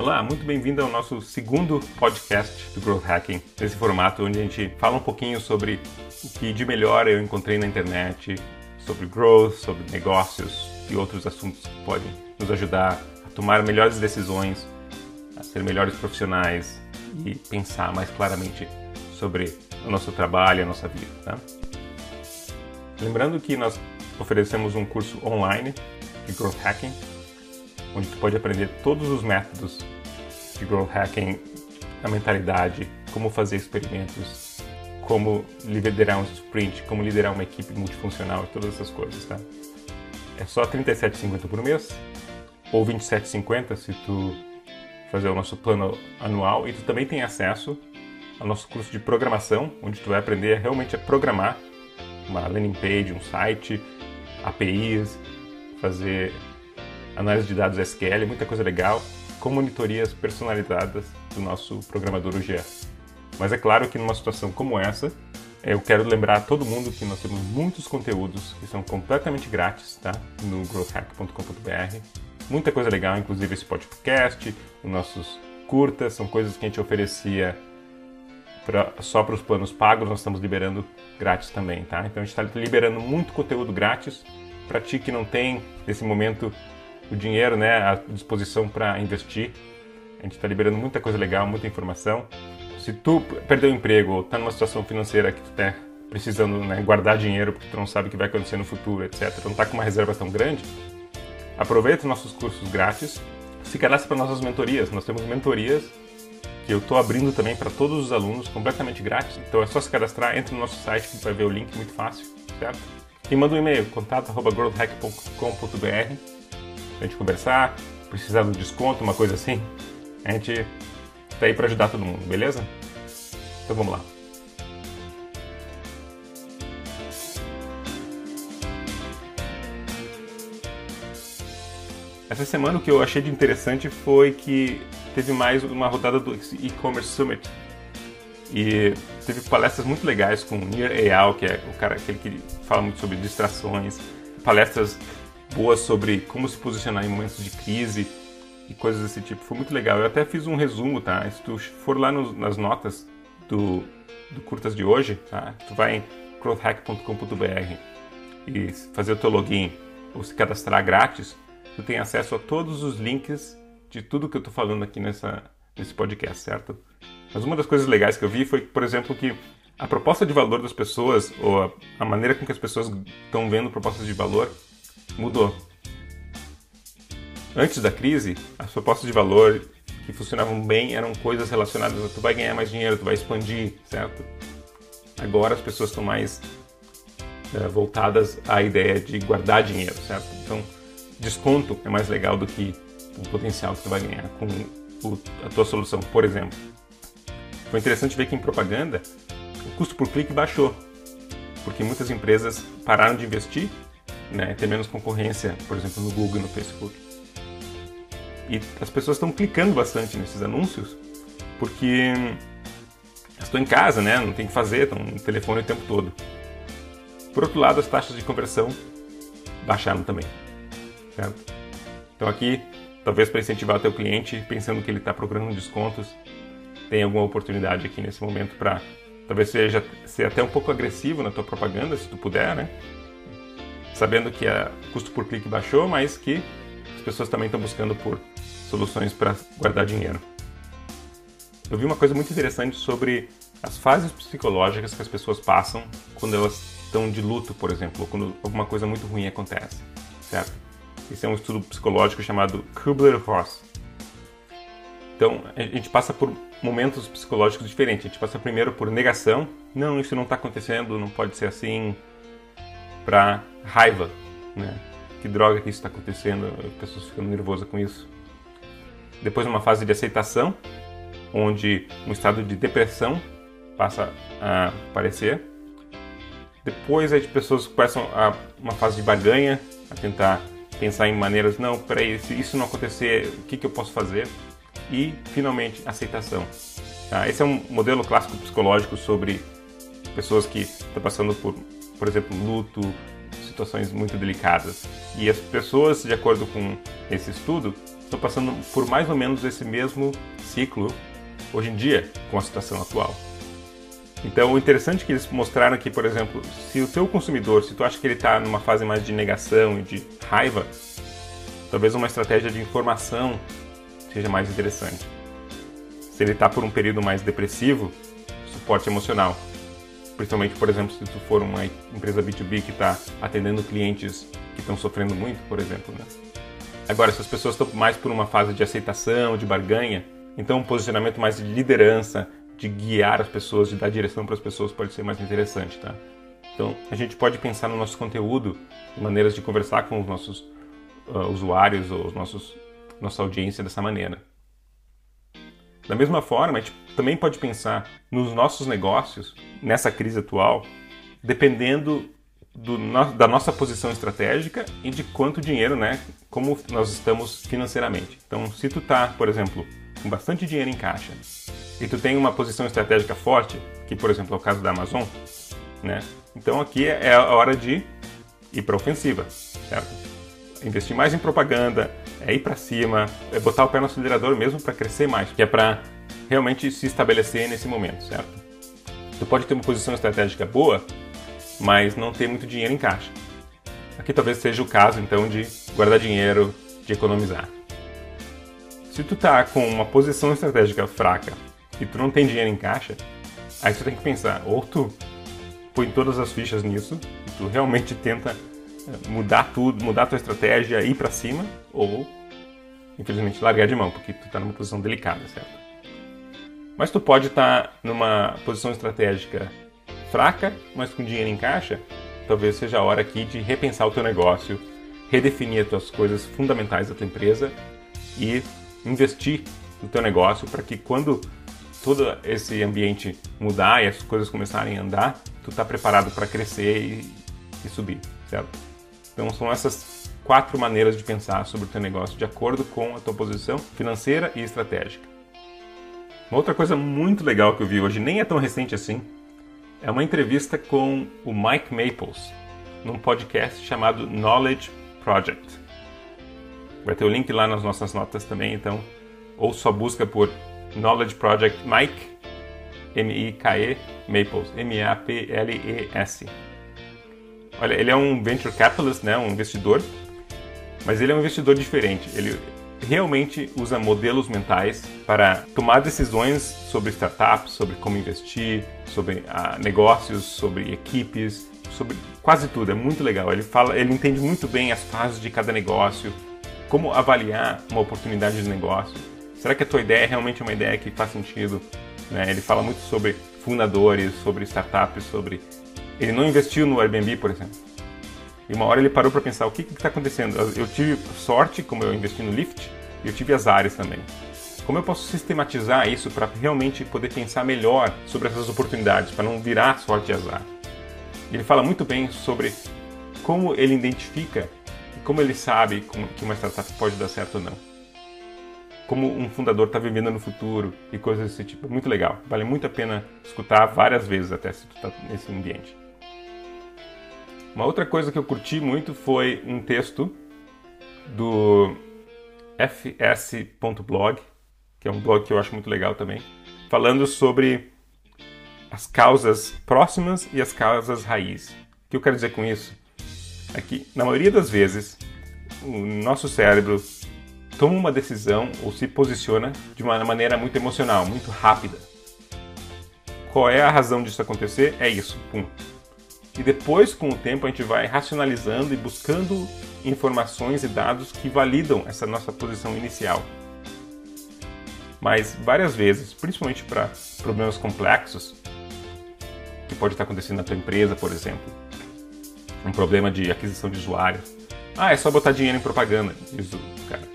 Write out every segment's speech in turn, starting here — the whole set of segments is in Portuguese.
Olá, muito bem-vindo ao nosso segundo podcast do Growth Hacking, nesse formato onde a gente fala um pouquinho sobre o que de melhor eu encontrei na internet, sobre growth, sobre negócios e outros assuntos que podem nos ajudar a tomar melhores decisões, a ser melhores profissionais e pensar mais claramente sobre o nosso trabalho a nossa vida. Tá? Lembrando que nós oferecemos um curso online de Growth Hacking, onde tu pode aprender todos os métodos de Growth Hacking, a mentalidade, como fazer experimentos, como liderar um sprint, como liderar uma equipe multifuncional e todas essas coisas, tá? É só R$ 37,50 por mês ou R$ 27,50 se tu fazer o nosso plano anual e tu também tem acesso ao nosso curso de programação, onde tu vai aprender realmente a programar uma landing page, um site, APIs, fazer análise de dados SQL, muita coisa legal, com monitorias personalizadas do nosso programador UGA. Mas é claro que numa situação como essa, eu quero lembrar a todo mundo que nós temos muitos conteúdos que são completamente grátis, tá? No growthhack.com.br. Muita coisa legal, inclusive esse podcast, os nossos curtas, são coisas que a gente oferecia pra, só para os planos pagos, nós estamos liberando grátis também, tá? Então a gente está liberando muito conteúdo grátis para ti que não tem nesse momento o dinheiro, né, à disposição para investir. A gente está liberando muita coisa legal, muita informação. Se tu perdeu o emprego ou está numa situação financeira que tu está precisando né, guardar dinheiro porque tu não sabe o que vai acontecer no futuro, etc., não está com uma reserva tão grande, aproveita os nossos cursos grátis, se cadastre para nossas mentorias. Nós temos mentorias que eu estou abrindo também para todos os alunos, completamente grátis. Então é só se cadastrar, entra no nosso site que vai ver o link muito fácil, certo? E manda um e-mail, contato.growthhack.com.br a gente conversar, precisar do desconto, uma coisa assim. A gente tá aí para ajudar todo mundo, beleza? Então vamos lá. Essa semana o que eu achei de interessante foi que teve mais uma rodada do e-commerce summit e teve palestras muito legais com o Nir Eyal, que é o cara aquele que fala muito sobre distrações, palestras boas sobre como se posicionar em momentos de crise e coisas desse tipo. Foi muito legal. Eu até fiz um resumo, tá? Se tu for lá no, nas notas do, do Curtas de hoje, tá? Tu vai em growthhack.com.br e fazer o teu login ou se cadastrar grátis, tu tem acesso a todos os links de tudo que eu tô falando aqui nessa, nesse podcast, certo? Mas uma das coisas legais que eu vi foi, por exemplo, que a proposta de valor das pessoas, ou a, a maneira com que as pessoas estão vendo propostas de valor, mudou. Antes da crise, as propostas de valor que funcionavam bem eram coisas relacionadas a tu vai ganhar mais dinheiro, tu vai expandir, certo? Agora as pessoas estão mais é, voltadas à ideia de guardar dinheiro, certo? Então, desconto é mais legal do que o potencial que tu vai ganhar com o, a tua solução, por exemplo. Foi interessante ver que em propaganda o custo por clique baixou, porque muitas empresas pararam de investir né, ter menos concorrência, por exemplo, no Google e no Facebook. E as pessoas estão clicando bastante nesses anúncios porque estão em casa, né, não tem o que fazer, estão no telefone o tempo todo. Por outro lado, as taxas de conversão baixaram também. Certo? Então aqui, talvez para incentivar o teu cliente, pensando que ele está procurando descontos, tem alguma oportunidade aqui nesse momento para talvez seja ser até um pouco agressivo na tua propaganda, se tu puder, né? Sabendo que o custo por clique baixou, mas que as pessoas também estão buscando por soluções para guardar dinheiro. Eu vi uma coisa muito interessante sobre as fases psicológicas que as pessoas passam quando elas estão de luto, por exemplo, ou quando alguma coisa muito ruim acontece, certo? Esse é um estudo psicológico chamado Kubler-Ross. Então, a gente passa por momentos psicológicos diferentes. A gente passa primeiro por negação, não, isso não está acontecendo, não pode ser assim, para raiva, né? Que droga que isso está acontecendo, as pessoas ficam nervosas com isso. Depois uma fase de aceitação, onde um estado de depressão passa a aparecer. Depois as pessoas começam a uma fase de barganha, a tentar pensar em maneiras, não, peraí, se isso não acontecer, o que, que eu posso fazer? E, finalmente, aceitação. Tá? Esse é um modelo clássico psicológico sobre pessoas que estão passando por, por exemplo, luto, situações muito delicadas. E as pessoas, de acordo com esse estudo, estão passando por mais ou menos esse mesmo ciclo hoje em dia com a situação atual. Então, o interessante é que eles mostraram que, por exemplo, se o teu consumidor, se tu acha que ele está numa fase mais de negação e de raiva, talvez uma estratégia de informação seja mais interessante. Se ele está por um período mais depressivo, suporte emocional. Principalmente, por exemplo, se tu for uma empresa B2B que está atendendo clientes que estão sofrendo muito, por exemplo. Né? Agora, se as pessoas estão mais por uma fase de aceitação, de barganha, então um posicionamento mais de liderança, de guiar as pessoas, de dar direção para as pessoas pode ser mais interessante, tá? Então, a gente pode pensar no nosso conteúdo, maneiras de conversar com os nossos uh, usuários ou os nossos nossa audiência dessa maneira. Da mesma forma, a gente também pode pensar nos nossos negócios nessa crise atual, dependendo do, da nossa posição estratégica e de quanto dinheiro, né, como nós estamos financeiramente. Então, se tu tá, por exemplo, com bastante dinheiro em caixa e tu tem uma posição estratégica forte, que por exemplo é o caso da Amazon, né? Então aqui é a hora de ir para ofensiva, certo? Investir mais em propaganda, é ir para cima, é botar o pé no acelerador mesmo para crescer mais, que é para realmente se estabelecer nesse momento, certo? Tu pode ter uma posição estratégica boa, mas não ter muito dinheiro em caixa. Aqui talvez seja o caso então de guardar dinheiro, de economizar. Se tu tá com uma posição estratégica fraca e tu não tem dinheiro em caixa, aí tu tem que pensar, ou tu põe todas as fichas nisso, e tu realmente tenta mudar tudo, mudar a tua estratégia, ir para cima, ou infelizmente largar de mão, porque tu está numa posição delicada, certo? Mas tu pode estar tá numa posição estratégica fraca, mas com dinheiro em caixa, talvez seja a hora aqui de repensar o teu negócio, redefinir as tuas coisas fundamentais da tua empresa e investir no teu negócio para que quando todo esse ambiente mudar e as coisas começarem a andar, tu está preparado para crescer e, e, subir, certo? Então são essas quatro maneiras de pensar sobre o teu negócio de acordo com a tua posição financeira e estratégica. Uma outra coisa muito legal que eu vi hoje, nem é tão recente assim, é uma entrevista com o Mike Maples, num podcast chamado Knowledge Project. Vai ter o link lá nas nossas notas também, então ou só busca por Knowledge Project Mike, M-I-K-E, Maples, M-A-P-L-E-S. Olha, ele é um venture capitalist, né, um investidor, mas ele é um investidor diferente. Ele realmente usa modelos mentais para tomar decisões sobre startups, sobre como investir, sobre ah, negócios, sobre equipes, sobre quase tudo. É muito legal. Ele fala, ele entende muito bem as fases de cada negócio, como avaliar uma oportunidade de negócio será que a tua ideia é realmente uma ideia que faz sentido? Né? Ele fala muito sobre fundadores, sobre startups, sobre... Ele não investiu no Airbnb, por exemplo. E uma hora ele parou para pensar, o que está acontecendo? Eu tive sorte, como eu investi no Lyft, e eu tive as áreas também. Como eu posso sistematizar isso para realmente poder pensar melhor sobre essas oportunidades, para não virar sorte e azar? Ele fala muito bem sobre como ele identifica e como ele sabe que uma startup pode dar certo ou não como um fundador está vivendo no futuro e coisas desse tipo. Muito legal. Vale muito a pena escutar várias vezes até se tu está nesse ambiente. Uma outra coisa que eu curti muito foi um texto do fs.blog, que é um blog que eu acho muito legal também, falando sobre as causas próximas e as causas raiz. O que eu quero dizer com isso? É que, na maioria das vezes, o nosso cérebro toma uma decisão ou se posiciona de uma maneira muito emocional, muito rápida. Qual é a razão disso acontecer? É isso, pum. E depois, com o tempo, a gente vai racionalizando e buscando informações e dados que validam essa nossa posição inicial. Mas várias vezes, principalmente para problemas complexos, que pode estar acontecendo na tua empresa, por exemplo, um problema de aquisição de usuários. Ah, é só botar dinheiro em propaganda, diz o cara.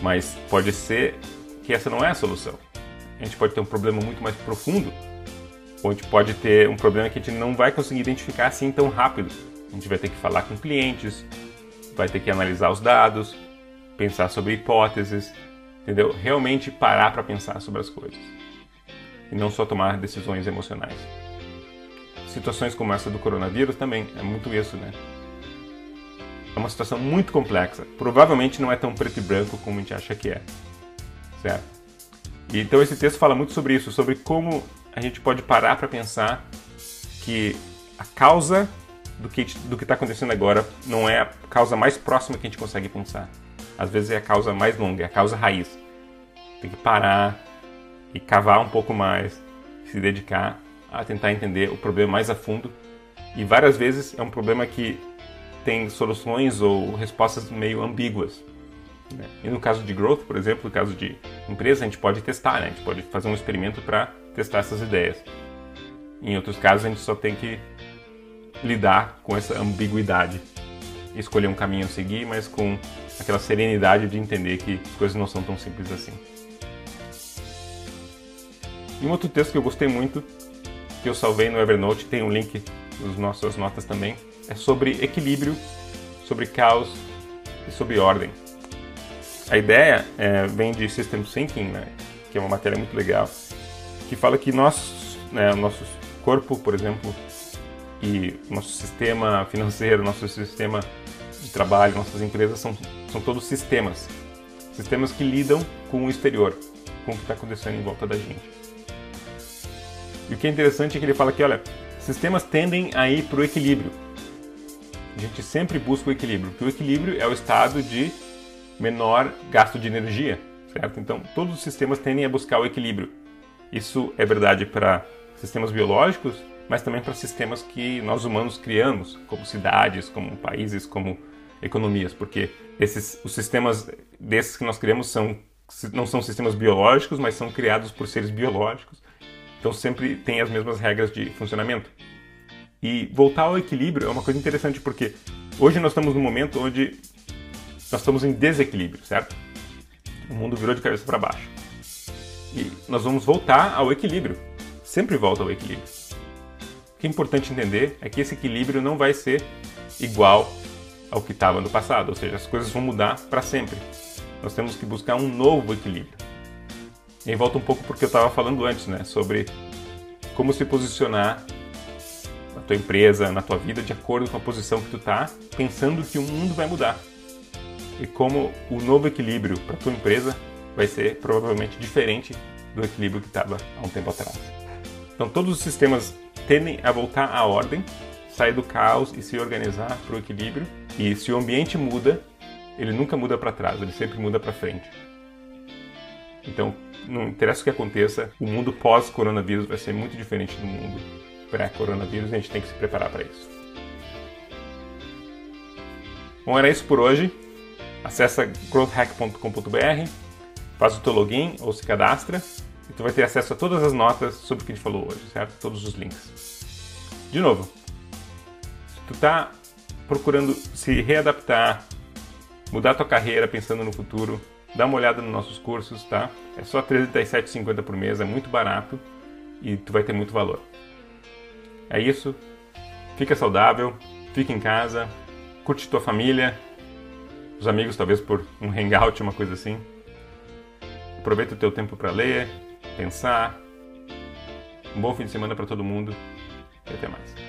Mas pode ser que essa não é a solução. A gente pode ter um problema muito mais profundo, ou a gente pode ter um problema que a gente não vai conseguir identificar assim tão rápido. A gente vai ter que falar com clientes, vai ter que analisar os dados, pensar sobre hipóteses, entendeu? Realmente parar para pensar sobre as coisas. E não só tomar decisões emocionais. Situações como essa do coronavírus também é muito isso, né? é uma situação muito complexa. Provavelmente não é tão preto e branco como a gente acha que é. Certo? Então esse texto fala muito sobre isso, sobre como a gente pode parar para pensar que a causa do que do está acontecendo agora não é a causa mais próxima que a gente consegue pensar. Às vezes é a causa mais longa, é a causa raiz. Tem que parar e cavar um pouco mais, se dedicar a tentar entender o problema mais a fundo. E várias vezes é um problema que tem soluções ou respostas meio ambíguas. Né? E no caso de growth, por exemplo, no caso de empresa, a gente pode testar, né? a gente pode fazer um experimento para testar essas ideias. Em outros casos, a gente só tem que lidar com essa ambiguidade, escolher um caminho a seguir, mas com aquela serenidade de entender que as coisas não são tão simples assim. E um outro texto que eu gostei muito, que eu salvei no Evernote, tem um link nas nossas notas também, é sobre equilíbrio, sobre caos e sobre ordem. A ideia é, vem de System Thinking, né, que é uma matéria muito legal, que fala que nós, né, o nosso corpo, por exemplo, e nosso sistema financeiro, nosso sistema de trabalho, nossas empresas são, são todos sistemas. Sistemas que lidam com o exterior, com o que está acontecendo em volta da gente. E o que é interessante é que ele fala que, olha, sistemas tendem a ir para o equilíbrio. A gente sempre busca o equilíbrio, porque o equilíbrio é o estado de menor gasto de energia, certo? Então, todos os sistemas tendem a buscar o equilíbrio. Isso é verdade para sistemas biológicos, mas também para sistemas que nós humanos criamos, como cidades, como países, como economias, porque esses os sistemas desses que nós criamos são não são sistemas biológicos, mas são criados por seres biológicos. Então sempre tem as mesmas regras de funcionamento. E voltar ao equilíbrio é uma coisa interessante porque hoje nós estamos num momento onde nós estamos em desequilíbrio, certo? O mundo virou de cabeça para baixo. E nós vamos voltar ao equilíbrio. Sempre volta ao equilíbrio. O que é importante entender é que esse equilíbrio não vai ser igual ao que estava no passado, ou seja, as coisas vão mudar para sempre. Nós temos que buscar um novo equilíbrio. E aí volta um pouco porque eu estava falando antes, né, sobre como se posicionar na tua empresa, na tua vida, de acordo com a posição que tu tá, pensando que o mundo vai mudar. E como o novo equilíbrio para tua empresa vai ser provavelmente diferente do equilíbrio que estava há um tempo atrás. Então todos os sistemas tendem a voltar à ordem, sair do caos e se organizar para o equilíbrio. E se o ambiente muda, ele nunca muda para trás, ele sempre muda para frente. Então, não interessa o que aconteça, o mundo pós-coronavírus vai ser muito diferente do mundo pré-coronavírus e a gente tem que se preparar para isso. Bom, era isso por hoje. Acesse growthhack.com.br, faz o teu login ou se cadastra e tu vai ter acesso a todas as notas sobre o que a gente falou hoje, certo? Todos os links. De novo, se tu está procurando se readaptar, mudar tua carreira pensando no futuro, dá uma olhada nos nossos cursos, tá? É só R$ 37,50 por mês, é muito barato e tu vai ter muito valor. É isso. Fica saudável, fica em casa, curte tua família, os amigos talvez por um hangout, uma coisa assim. Aproveita o teu tempo para ler, pensar. Um bom fim de semana para todo mundo e até mais.